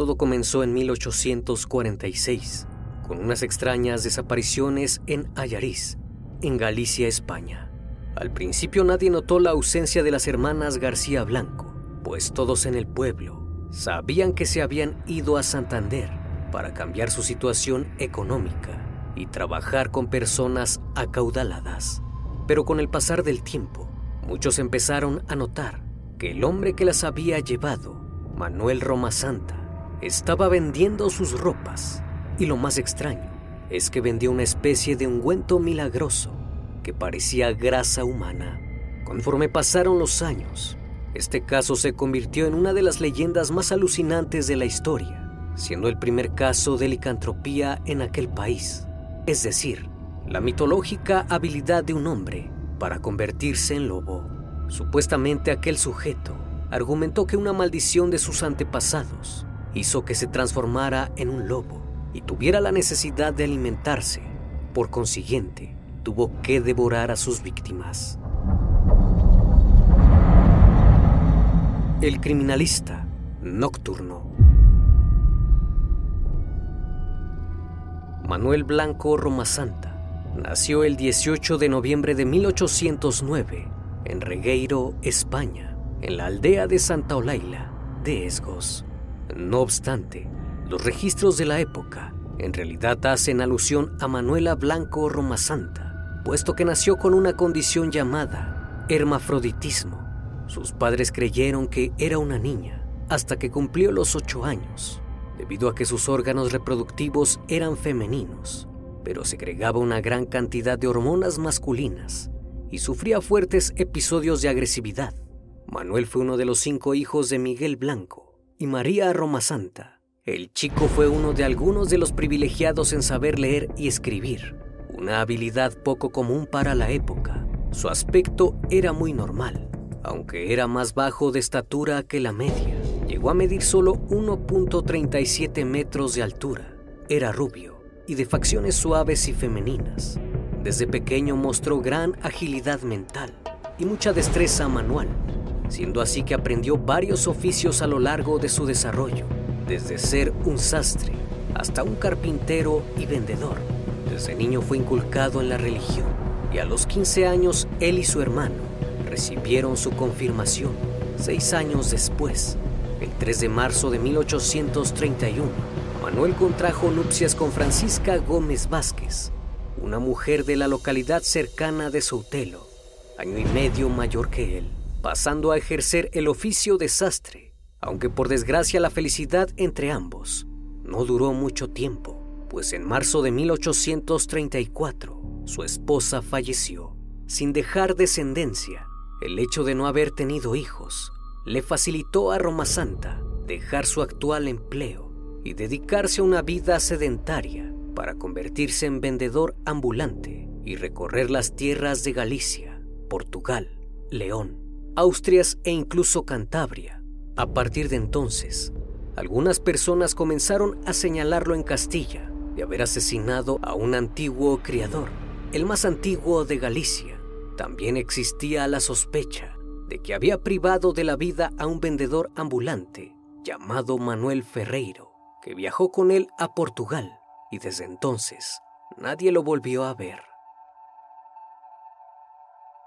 Todo comenzó en 1846, con unas extrañas desapariciones en Ayariz, en Galicia, España. Al principio nadie notó la ausencia de las hermanas García Blanco, pues todos en el pueblo sabían que se habían ido a Santander para cambiar su situación económica y trabajar con personas acaudaladas. Pero con el pasar del tiempo, muchos empezaron a notar que el hombre que las había llevado, Manuel Roma Santa, estaba vendiendo sus ropas y lo más extraño es que vendió una especie de ungüento milagroso que parecía grasa humana. Conforme pasaron los años, este caso se convirtió en una de las leyendas más alucinantes de la historia, siendo el primer caso de licantropía en aquel país, es decir, la mitológica habilidad de un hombre para convertirse en lobo. Supuestamente aquel sujeto argumentó que una maldición de sus antepasados hizo que se transformara en un lobo y tuviera la necesidad de alimentarse. Por consiguiente, tuvo que devorar a sus víctimas. El criminalista nocturno. Manuel Blanco Romasanta nació el 18 de noviembre de 1809 en Regueiro, España, en la aldea de Santa Olaila de Esgos. No obstante, los registros de la época en realidad hacen alusión a Manuela Blanco Romasanta, puesto que nació con una condición llamada hermafroditismo. Sus padres creyeron que era una niña hasta que cumplió los ocho años, debido a que sus órganos reproductivos eran femeninos, pero segregaba una gran cantidad de hormonas masculinas y sufría fuertes episodios de agresividad. Manuel fue uno de los cinco hijos de Miguel Blanco, y María Roma Santa. El chico fue uno de algunos de los privilegiados en saber leer y escribir, una habilidad poco común para la época. Su aspecto era muy normal, aunque era más bajo de estatura que la media. Llegó a medir solo 1.37 metros de altura. Era rubio y de facciones suaves y femeninas. Desde pequeño mostró gran agilidad mental y mucha destreza manual siendo así que aprendió varios oficios a lo largo de su desarrollo, desde ser un sastre hasta un carpintero y vendedor. Desde niño fue inculcado en la religión y a los 15 años él y su hermano recibieron su confirmación. Seis años después, el 3 de marzo de 1831, Manuel contrajo nupcias con Francisca Gómez Vázquez, una mujer de la localidad cercana de Soutelo, año y medio mayor que él, pasando a ejercer el oficio de sastre, aunque por desgracia la felicidad entre ambos no duró mucho tiempo, pues en marzo de 1834 su esposa falleció, sin dejar descendencia. El hecho de no haber tenido hijos le facilitó a Roma Santa dejar su actual empleo y dedicarse a una vida sedentaria para convertirse en vendedor ambulante y recorrer las tierras de Galicia, Portugal, León, Austrias e incluso Cantabria. A partir de entonces, algunas personas comenzaron a señalarlo en Castilla de haber asesinado a un antiguo criador, el más antiguo de Galicia. También existía la sospecha de que había privado de la vida a un vendedor ambulante llamado Manuel Ferreiro, que viajó con él a Portugal y desde entonces nadie lo volvió a ver.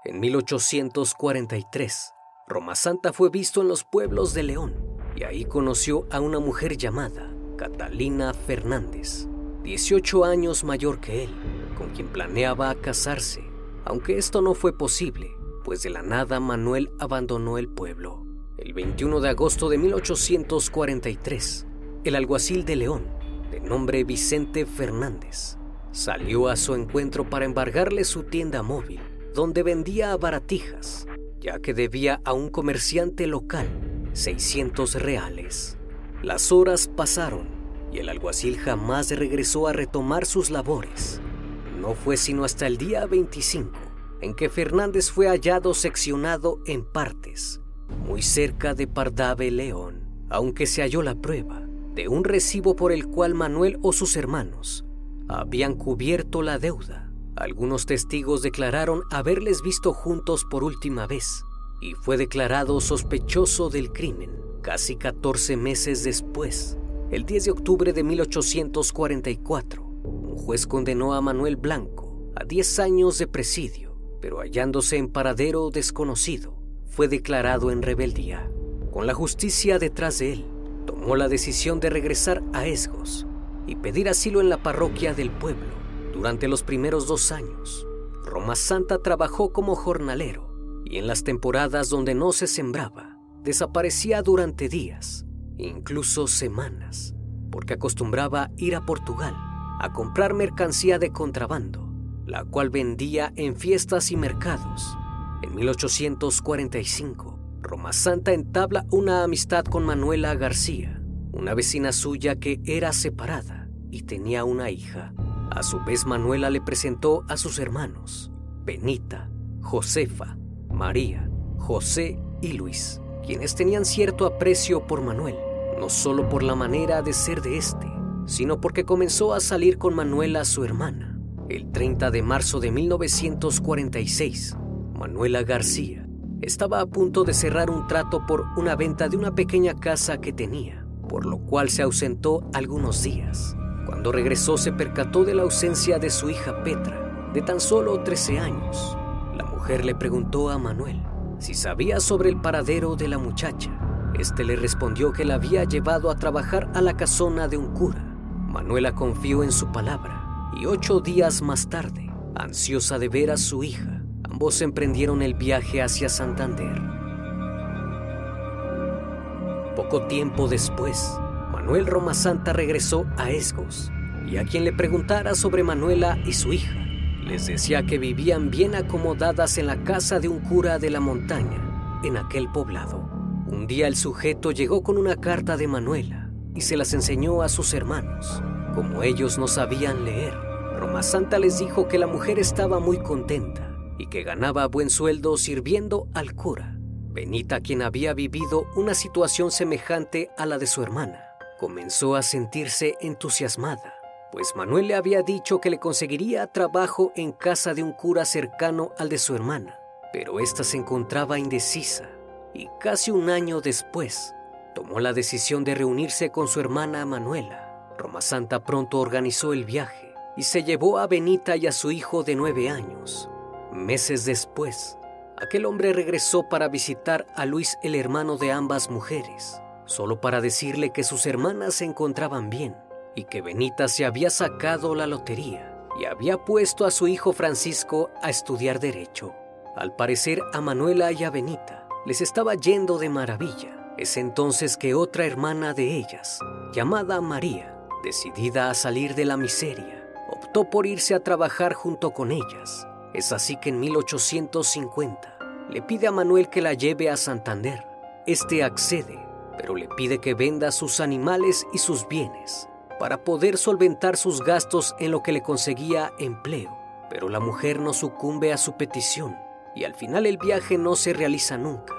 En 1843, Roma Santa fue visto en los pueblos de León y ahí conoció a una mujer llamada Catalina Fernández, 18 años mayor que él, con quien planeaba casarse, aunque esto no fue posible, pues de la nada Manuel abandonó el pueblo. El 21 de agosto de 1843, el alguacil de León, de nombre Vicente Fernández, salió a su encuentro para embargarle su tienda móvil, donde vendía baratijas, ya que debía a un comerciante local 600 reales. Las horas pasaron y el alguacil jamás regresó a retomar sus labores. No fue sino hasta el día 25 en que Fernández fue hallado seccionado en partes, muy cerca de Pardave León, aunque se halló la prueba de un recibo por el cual Manuel o sus hermanos habían cubierto la deuda. Algunos testigos declararon haberles visto juntos por última vez y fue declarado sospechoso del crimen casi 14 meses después. El 10 de octubre de 1844, un juez condenó a Manuel Blanco a 10 años de presidio, pero hallándose en paradero desconocido, fue declarado en rebeldía. Con la justicia detrás de él, tomó la decisión de regresar a Esgos y pedir asilo en la parroquia del pueblo. Durante los primeros dos años, Roma Santa trabajó como jornalero y en las temporadas donde no se sembraba, desaparecía durante días, incluso semanas, porque acostumbraba ir a Portugal a comprar mercancía de contrabando, la cual vendía en fiestas y mercados. En 1845, Roma Santa entabla una amistad con Manuela García, una vecina suya que era separada y tenía una hija. A su vez, Manuela le presentó a sus hermanos, Benita, Josefa, María, José y Luis, quienes tenían cierto aprecio por Manuel, no solo por la manera de ser de este, sino porque comenzó a salir con Manuela, su hermana. El 30 de marzo de 1946, Manuela García estaba a punto de cerrar un trato por una venta de una pequeña casa que tenía, por lo cual se ausentó algunos días. Cuando regresó se percató de la ausencia de su hija Petra, de tan solo 13 años. La mujer le preguntó a Manuel si sabía sobre el paradero de la muchacha. Este le respondió que la había llevado a trabajar a la casona de un cura. Manuela confió en su palabra y ocho días más tarde, ansiosa de ver a su hija, ambos emprendieron el viaje hacia Santander. Poco tiempo después, Manuel Roma Santa regresó a Esgos y a quien le preguntara sobre Manuela y su hija, les decía que vivían bien acomodadas en la casa de un cura de la montaña, en aquel poblado. Un día el sujeto llegó con una carta de Manuela y se las enseñó a sus hermanos. Como ellos no sabían leer, Roma Santa les dijo que la mujer estaba muy contenta y que ganaba buen sueldo sirviendo al cura. Benita, quien había vivido una situación semejante a la de su hermana, comenzó a sentirse entusiasmada pues Manuel le había dicho que le conseguiría trabajo en casa de un cura cercano al de su hermana, pero ésta se encontraba indecisa y casi un año después tomó la decisión de reunirse con su hermana Manuela. Roma Santa pronto organizó el viaje y se llevó a Benita y a su hijo de nueve años. Meses después, aquel hombre regresó para visitar a Luis, el hermano de ambas mujeres, solo para decirle que sus hermanas se encontraban bien y que Benita se había sacado la lotería y había puesto a su hijo Francisco a estudiar derecho. Al parecer a Manuela y a Benita les estaba yendo de maravilla. Es entonces que otra hermana de ellas, llamada María, decidida a salir de la miseria, optó por irse a trabajar junto con ellas. Es así que en 1850 le pide a Manuel que la lleve a Santander. Este accede, pero le pide que venda sus animales y sus bienes para poder solventar sus gastos en lo que le conseguía empleo. Pero la mujer no sucumbe a su petición y al final el viaje no se realiza nunca.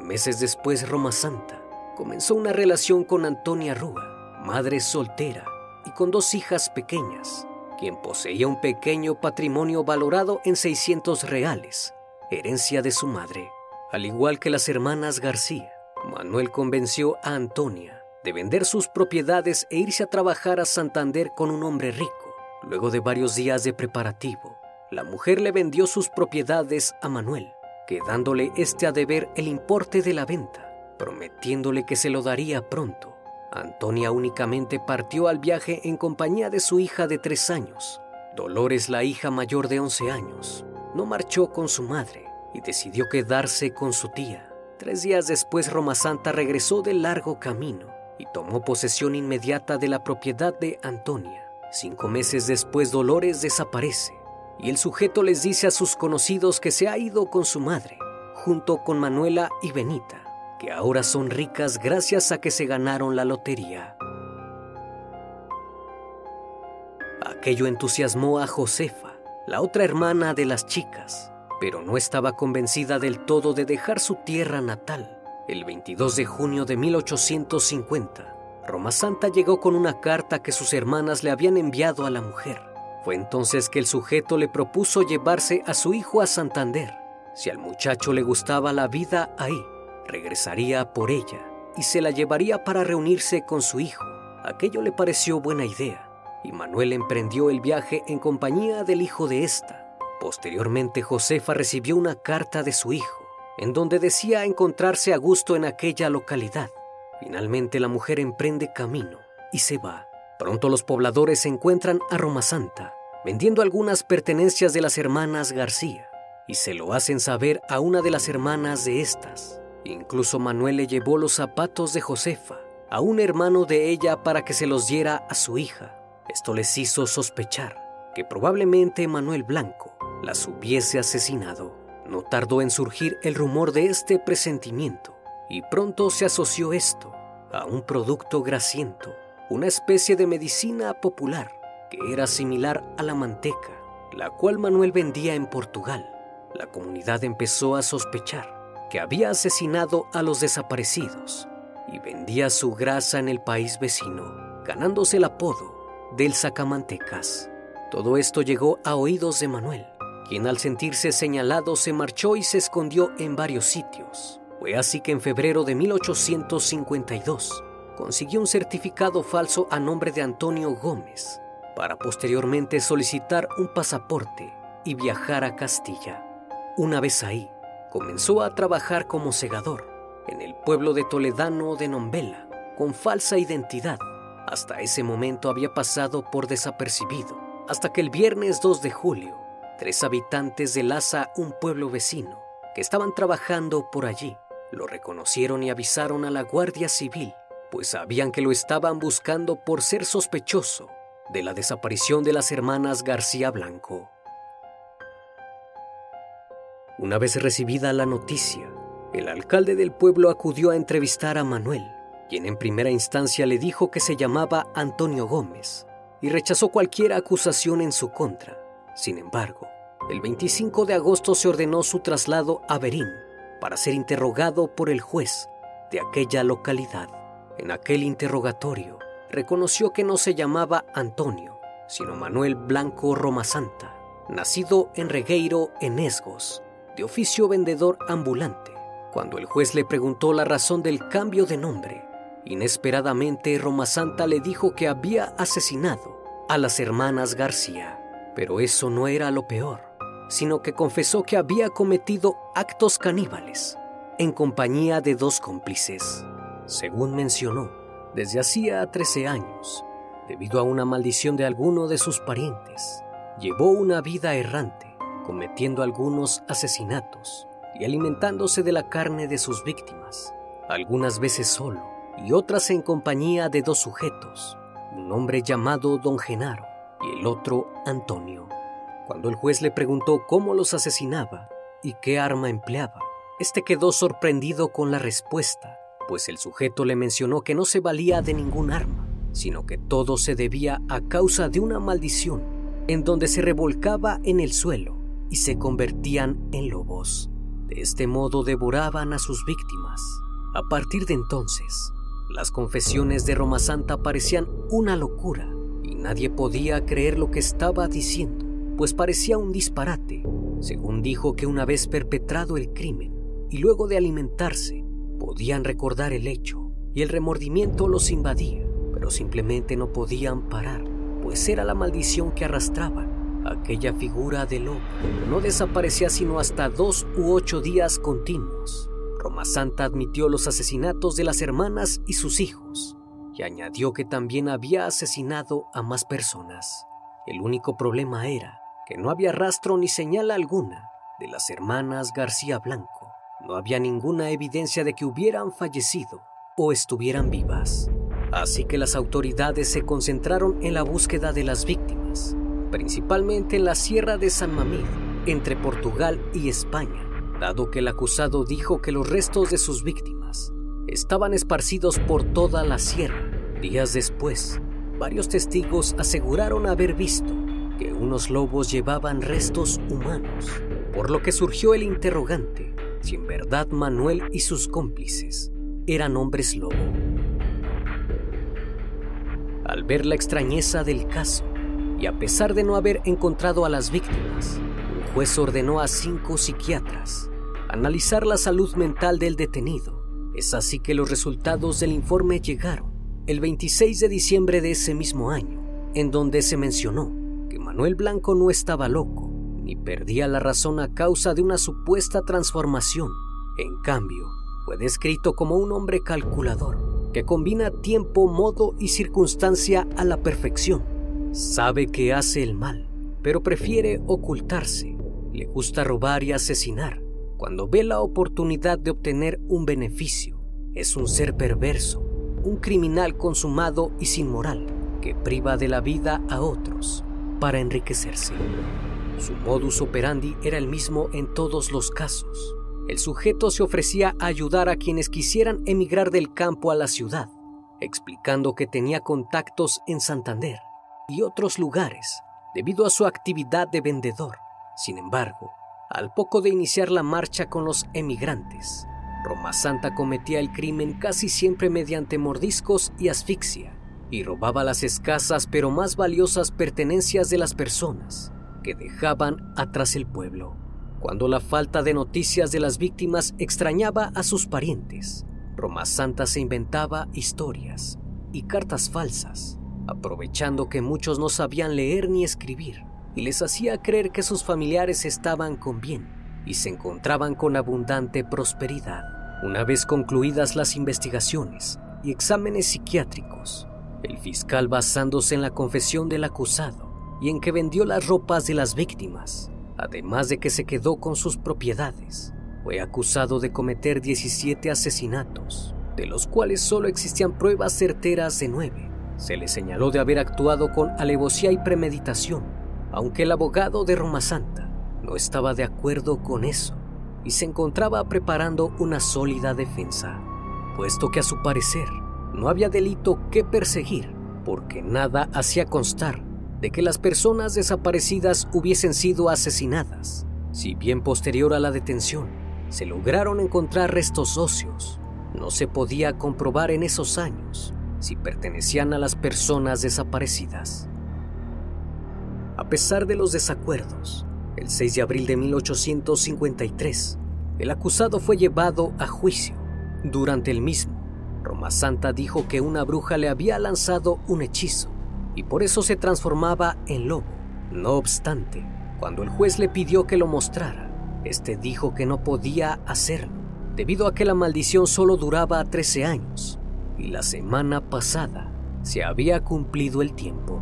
Meses después, Roma Santa comenzó una relación con Antonia Rúa, madre soltera y con dos hijas pequeñas, quien poseía un pequeño patrimonio valorado en 600 reales, herencia de su madre. Al igual que las hermanas García, Manuel convenció a Antonia de vender sus propiedades e irse a trabajar a Santander con un hombre rico. Luego de varios días de preparativo, la mujer le vendió sus propiedades a Manuel, quedándole este a deber el importe de la venta, prometiéndole que se lo daría pronto. Antonia únicamente partió al viaje en compañía de su hija de tres años. Dolores, la hija mayor de 11 años, no marchó con su madre y decidió quedarse con su tía. Tres días después, Roma Santa regresó del largo camino y tomó posesión inmediata de la propiedad de Antonia. Cinco meses después Dolores desaparece y el sujeto les dice a sus conocidos que se ha ido con su madre, junto con Manuela y Benita, que ahora son ricas gracias a que se ganaron la lotería. Aquello entusiasmó a Josefa, la otra hermana de las chicas, pero no estaba convencida del todo de dejar su tierra natal el 22 de junio de 1850, Roma Santa llegó con una carta que sus hermanas le habían enviado a la mujer. Fue entonces que el sujeto le propuso llevarse a su hijo a Santander. Si al muchacho le gustaba la vida ahí, regresaría por ella y se la llevaría para reunirse con su hijo. Aquello le pareció buena idea y Manuel emprendió el viaje en compañía del hijo de esta. Posteriormente Josefa recibió una carta de su hijo en donde decía encontrarse a gusto en aquella localidad. Finalmente la mujer emprende camino y se va. Pronto los pobladores se encuentran a Roma Santa, vendiendo algunas pertenencias de las hermanas García, y se lo hacen saber a una de las hermanas de estas. Incluso Manuel le llevó los zapatos de Josefa a un hermano de ella para que se los diera a su hija. Esto les hizo sospechar que probablemente Manuel Blanco las hubiese asesinado. No tardó en surgir el rumor de este presentimiento y pronto se asoció esto a un producto grasiento, una especie de medicina popular que era similar a la manteca, la cual Manuel vendía en Portugal. La comunidad empezó a sospechar que había asesinado a los desaparecidos y vendía su grasa en el país vecino, ganándose el apodo del sacamantecas. Todo esto llegó a oídos de Manuel, quien al sentirse señalado se marchó y se escondió en varios sitios. Fue así que en febrero de 1852 consiguió un certificado falso a nombre de Antonio Gómez para posteriormente solicitar un pasaporte y viajar a Castilla. Una vez ahí, comenzó a trabajar como segador en el pueblo de Toledano de Nombela con falsa identidad. Hasta ese momento había pasado por desapercibido, hasta que el viernes 2 de julio Tres habitantes de Laza, un pueblo vecino, que estaban trabajando por allí, lo reconocieron y avisaron a la Guardia Civil, pues sabían que lo estaban buscando por ser sospechoso de la desaparición de las hermanas García Blanco. Una vez recibida la noticia, el alcalde del pueblo acudió a entrevistar a Manuel, quien en primera instancia le dijo que se llamaba Antonio Gómez y rechazó cualquier acusación en su contra. Sin embargo, el 25 de agosto se ordenó su traslado a Berín para ser interrogado por el juez de aquella localidad. En aquel interrogatorio, reconoció que no se llamaba Antonio, sino Manuel Blanco Romasanta, nacido en Regueiro, en Esgos, de oficio vendedor ambulante. Cuando el juez le preguntó la razón del cambio de nombre, inesperadamente Roma Santa le dijo que había asesinado a las hermanas García. Pero eso no era lo peor, sino que confesó que había cometido actos caníbales en compañía de dos cómplices. Según mencionó, desde hacía 13 años, debido a una maldición de alguno de sus parientes, llevó una vida errante, cometiendo algunos asesinatos y alimentándose de la carne de sus víctimas, algunas veces solo y otras en compañía de dos sujetos, un hombre llamado Don Genaro y el otro Antonio. Cuando el juez le preguntó cómo los asesinaba y qué arma empleaba, este quedó sorprendido con la respuesta, pues el sujeto le mencionó que no se valía de ningún arma, sino que todo se debía a causa de una maldición, en donde se revolcaba en el suelo y se convertían en lobos. De este modo devoraban a sus víctimas. A partir de entonces, las confesiones de Roma Santa parecían una locura nadie podía creer lo que estaba diciendo, pues parecía un disparate, según dijo que una vez perpetrado el crimen y luego de alimentarse, podían recordar el hecho y el remordimiento los invadía, pero simplemente no podían parar, pues era la maldición que arrastraban Aquella figura de lobo no desaparecía sino hasta dos u ocho días continuos. Roma Santa admitió los asesinatos de las hermanas y sus hijos añadió que también había asesinado a más personas. El único problema era que no había rastro ni señal alguna de las hermanas García Blanco. No había ninguna evidencia de que hubieran fallecido o estuvieran vivas. Así que las autoridades se concentraron en la búsqueda de las víctimas principalmente en la Sierra de San Mamín, entre Portugal y España, dado que el acusado dijo que los restos de sus víctimas estaban esparcidos por toda la sierra. Días después, varios testigos aseguraron haber visto que unos lobos llevaban restos humanos, por lo que surgió el interrogante si en verdad Manuel y sus cómplices eran hombres lobo. Al ver la extrañeza del caso, y a pesar de no haber encontrado a las víctimas, un juez ordenó a cinco psiquiatras analizar la salud mental del detenido. Es así que los resultados del informe llegaron el 26 de diciembre de ese mismo año, en donde se mencionó que Manuel Blanco no estaba loco ni perdía la razón a causa de una supuesta transformación. En cambio, fue descrito como un hombre calculador que combina tiempo, modo y circunstancia a la perfección Sabe que hace el mal, pero prefiere ocultarse. Le gusta robar y asesinar cuando ve la oportunidad de obtener un beneficio. Es un ser perverso, un criminal consumado y sin moral que priva de la vida a otros para enriquecerse. Su modus operandi era el mismo en todos los casos. El sujeto se ofrecía a ayudar a quienes quisieran emigrar del campo a la ciudad, explicando que tenía contactos en Santander y otros lugares debido a su actividad de vendedor. Sin embargo, al poco de iniciar la marcha con los emigrantes, Roma Santa cometía el crimen casi siempre mediante mordiscos y asfixia, y robaba las escasas pero más valiosas pertenencias de las personas que dejaban atrás el pueblo. Cuando la falta de noticias de las víctimas extrañaba a sus parientes, Roma Santa se inventaba historias y cartas falsas aprovechando que muchos no sabían leer ni escribir, y les hacía creer que sus familiares estaban con bien y se encontraban con abundante prosperidad. Una vez concluidas las investigaciones y exámenes psiquiátricos, el fiscal basándose en la confesión del acusado y en que vendió las ropas de las víctimas, además de que se quedó con sus propiedades, fue acusado de cometer 17 asesinatos, de los cuales solo existían pruebas certeras de nueve se le señaló de haber actuado con alevosía y premeditación, aunque el abogado de Roma Santa no estaba de acuerdo con eso y se encontraba preparando una sólida defensa, puesto que a su parecer no había delito que perseguir, porque nada hacía constar de que las personas desaparecidas hubiesen sido asesinadas. Si bien posterior a la detención se lograron encontrar restos óseos, no se podía comprobar en esos años si pertenecían a las personas desaparecidas. A pesar de los desacuerdos, el 6 de abril de 1853, El acusado fue llevado a juicio. Durante el mismo, Roma Santa dijo que una bruja le había lanzado un hechizo y por eso se transformaba en lobo. No obstante, cuando el juez le pidió que lo mostrara, este dijo que no podía hacerlo, debido a que la maldición solo duraba 13 años y la semana pasada se había cumplido el tiempo.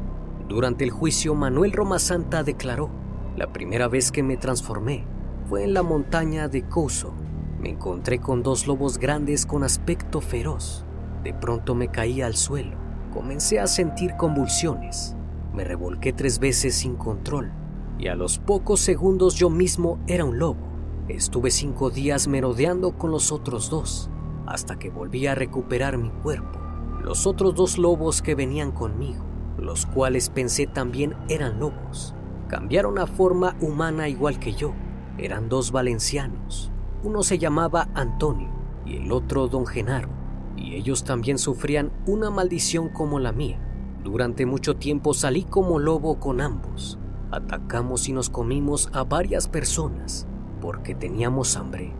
Durante el juicio, Manuel Roma Santa declaró, la primera vez que me transformé fue en la montaña de Couso. Me encontré con dos lobos grandes con aspecto feroz. De pronto me caí al suelo. Comencé a sentir convulsiones. Me revolqué tres veces sin control y a los pocos segundos yo mismo era un lobo. Estuve cinco días merodeando con los otros dos hasta que volví a recuperar mi cuerpo. Los otros dos lobos que venían conmigo, los cuales pensé también eran lobos, cambiaron a forma humana igual que yo eran dos valencianos. Uno se llamaba Antonio y el otro Don Genaro, y ellos también sufrían una maldición como la mía. Durante mucho tiempo salí como lobo con ambos. Atacamos y nos comimos a varias personas porque teníamos hambre.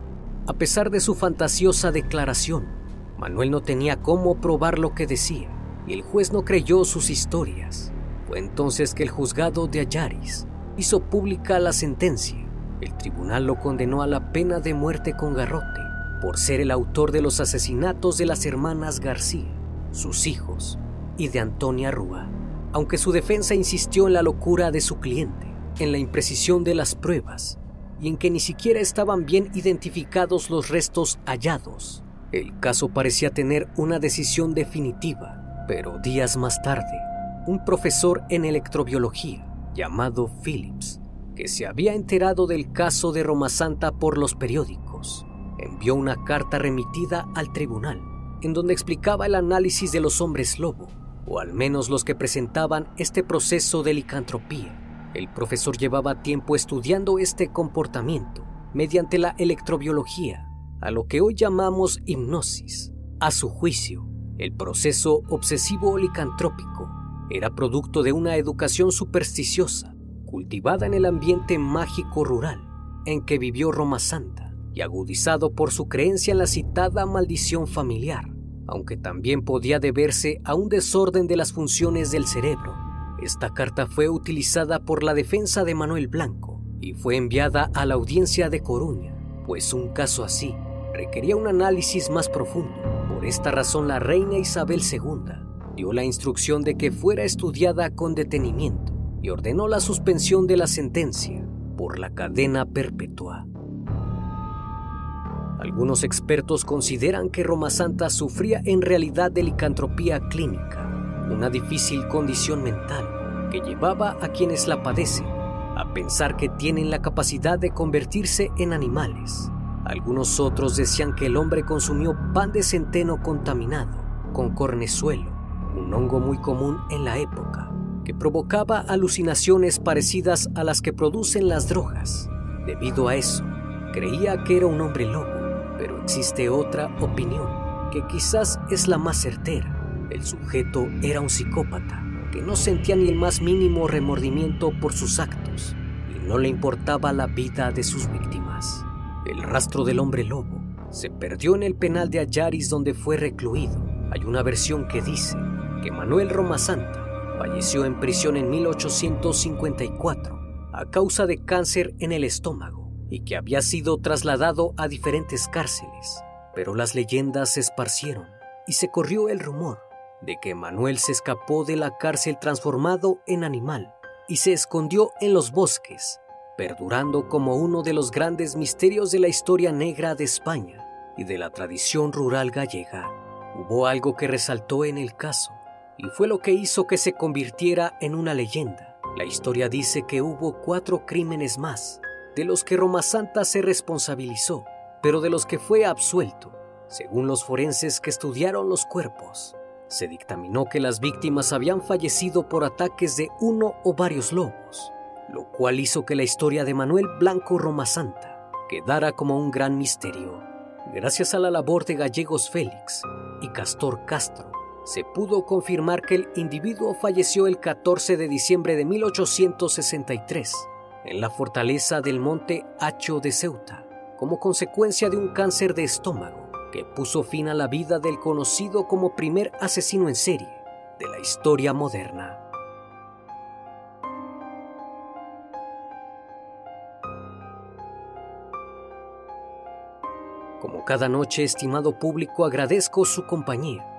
A pesar de su fantasiosa declaración, Manuel no tenía cómo probar lo que decía y el juez no creyó sus historias. Entonces que el juzgado de Ayaris hizo pública la sentencia el tribunal lo condenó a la pena de muerte con garrote por ser el autor de los asesinatos de las hermanas García, sus hijos y de Antonia Rúa, aunque su defensa insistió en la locura de su cliente, en la imprecisión de las pruebas y en que ni siquiera estaban bien identificados los restos hallados. El caso parecía tener una decisión definitiva, pero días más tarde, un profesor en electrobiología llamado Phillips que se había enterado del caso de Roma Santa por los periódicos, envió una carta remitida al tribunal, en donde explicaba el análisis de los hombres lobo, o al menos los que presentaban este proceso de licantropía. El profesor llevaba tiempo estudiando este comportamiento mediante la electrobiología, a lo que hoy llamamos hipnosis. A su juicio, el proceso obsesivo licantrópico era producto de una educación supersticiosa cultivada en el ambiente mágico rural en que vivió Roma Santa y agudizado por su creencia en la citada maldición familiar, aunque también podía deberse a un desorden de las funciones del cerebro. Esta carta fue utilizada por la defensa de Manuel Blanco y fue enviada a la audiencia de Coruña, pues un caso así requería un análisis más profundo. Por esta razón la reina Isabel II dio la instrucción de que fuera estudiada con detenimiento y ordenó la suspensión de la sentencia por la cadena perpetua. Algunos expertos consideran que Roma Santa sufría en realidad de licantropía clínica, una difícil condición mental que llevaba a quienes la padecen a pensar que tienen la capacidad de convertirse en animales. Algunos otros decían que el hombre consumió pan de centeno contaminado con cornezuelo, un hongo muy común en la época, que provocaba alucinaciones parecidas a las que producen las drogas. Debido a eso, creía que era un hombre lobo, pero existe otra opinión, que quizás es la más certera. El sujeto era un psicópata, que no sentía ni el más mínimo remordimiento por sus actos y no le importaba la vida de sus víctimas. El rastro del hombre lobo se perdió en el penal de Ayaris donde fue recluido. Hay una versión que dice que Manuel Roma Santa Falleció en prisión en 1854 a causa de cáncer en el estómago y que había sido trasladado a diferentes cárceles. Pero las leyendas se esparcieron y se corrió el rumor de que Manuel se escapó de la cárcel transformado en animal y se escondió en los bosques, perdurando como uno de los grandes misterios de la historia negra de España y de la tradición rural gallega. Hubo algo que resaltó en el caso y fue lo que hizo que se convirtiera en una leyenda. La historia dice que hubo cuatro crímenes más, de los que Roma Santa se responsabilizó, pero de los que fue absuelto. Según los forenses que estudiaron los cuerpos, se dictaminó que las víctimas habían fallecido por ataques de uno o varios lobos, lo cual hizo que la historia de Manuel Blanco Roma Santa quedara como un gran misterio. Gracias a la labor de Gallegos Félix y Castor Castro, se pudo confirmar que el individuo falleció el 14 de diciembre de 1863 en la fortaleza del monte Hacho de Ceuta, como consecuencia de un cáncer de estómago que puso fin a la vida del conocido como primer asesino en serie de la historia moderna. Como cada noche, estimado público, agradezco su compañía.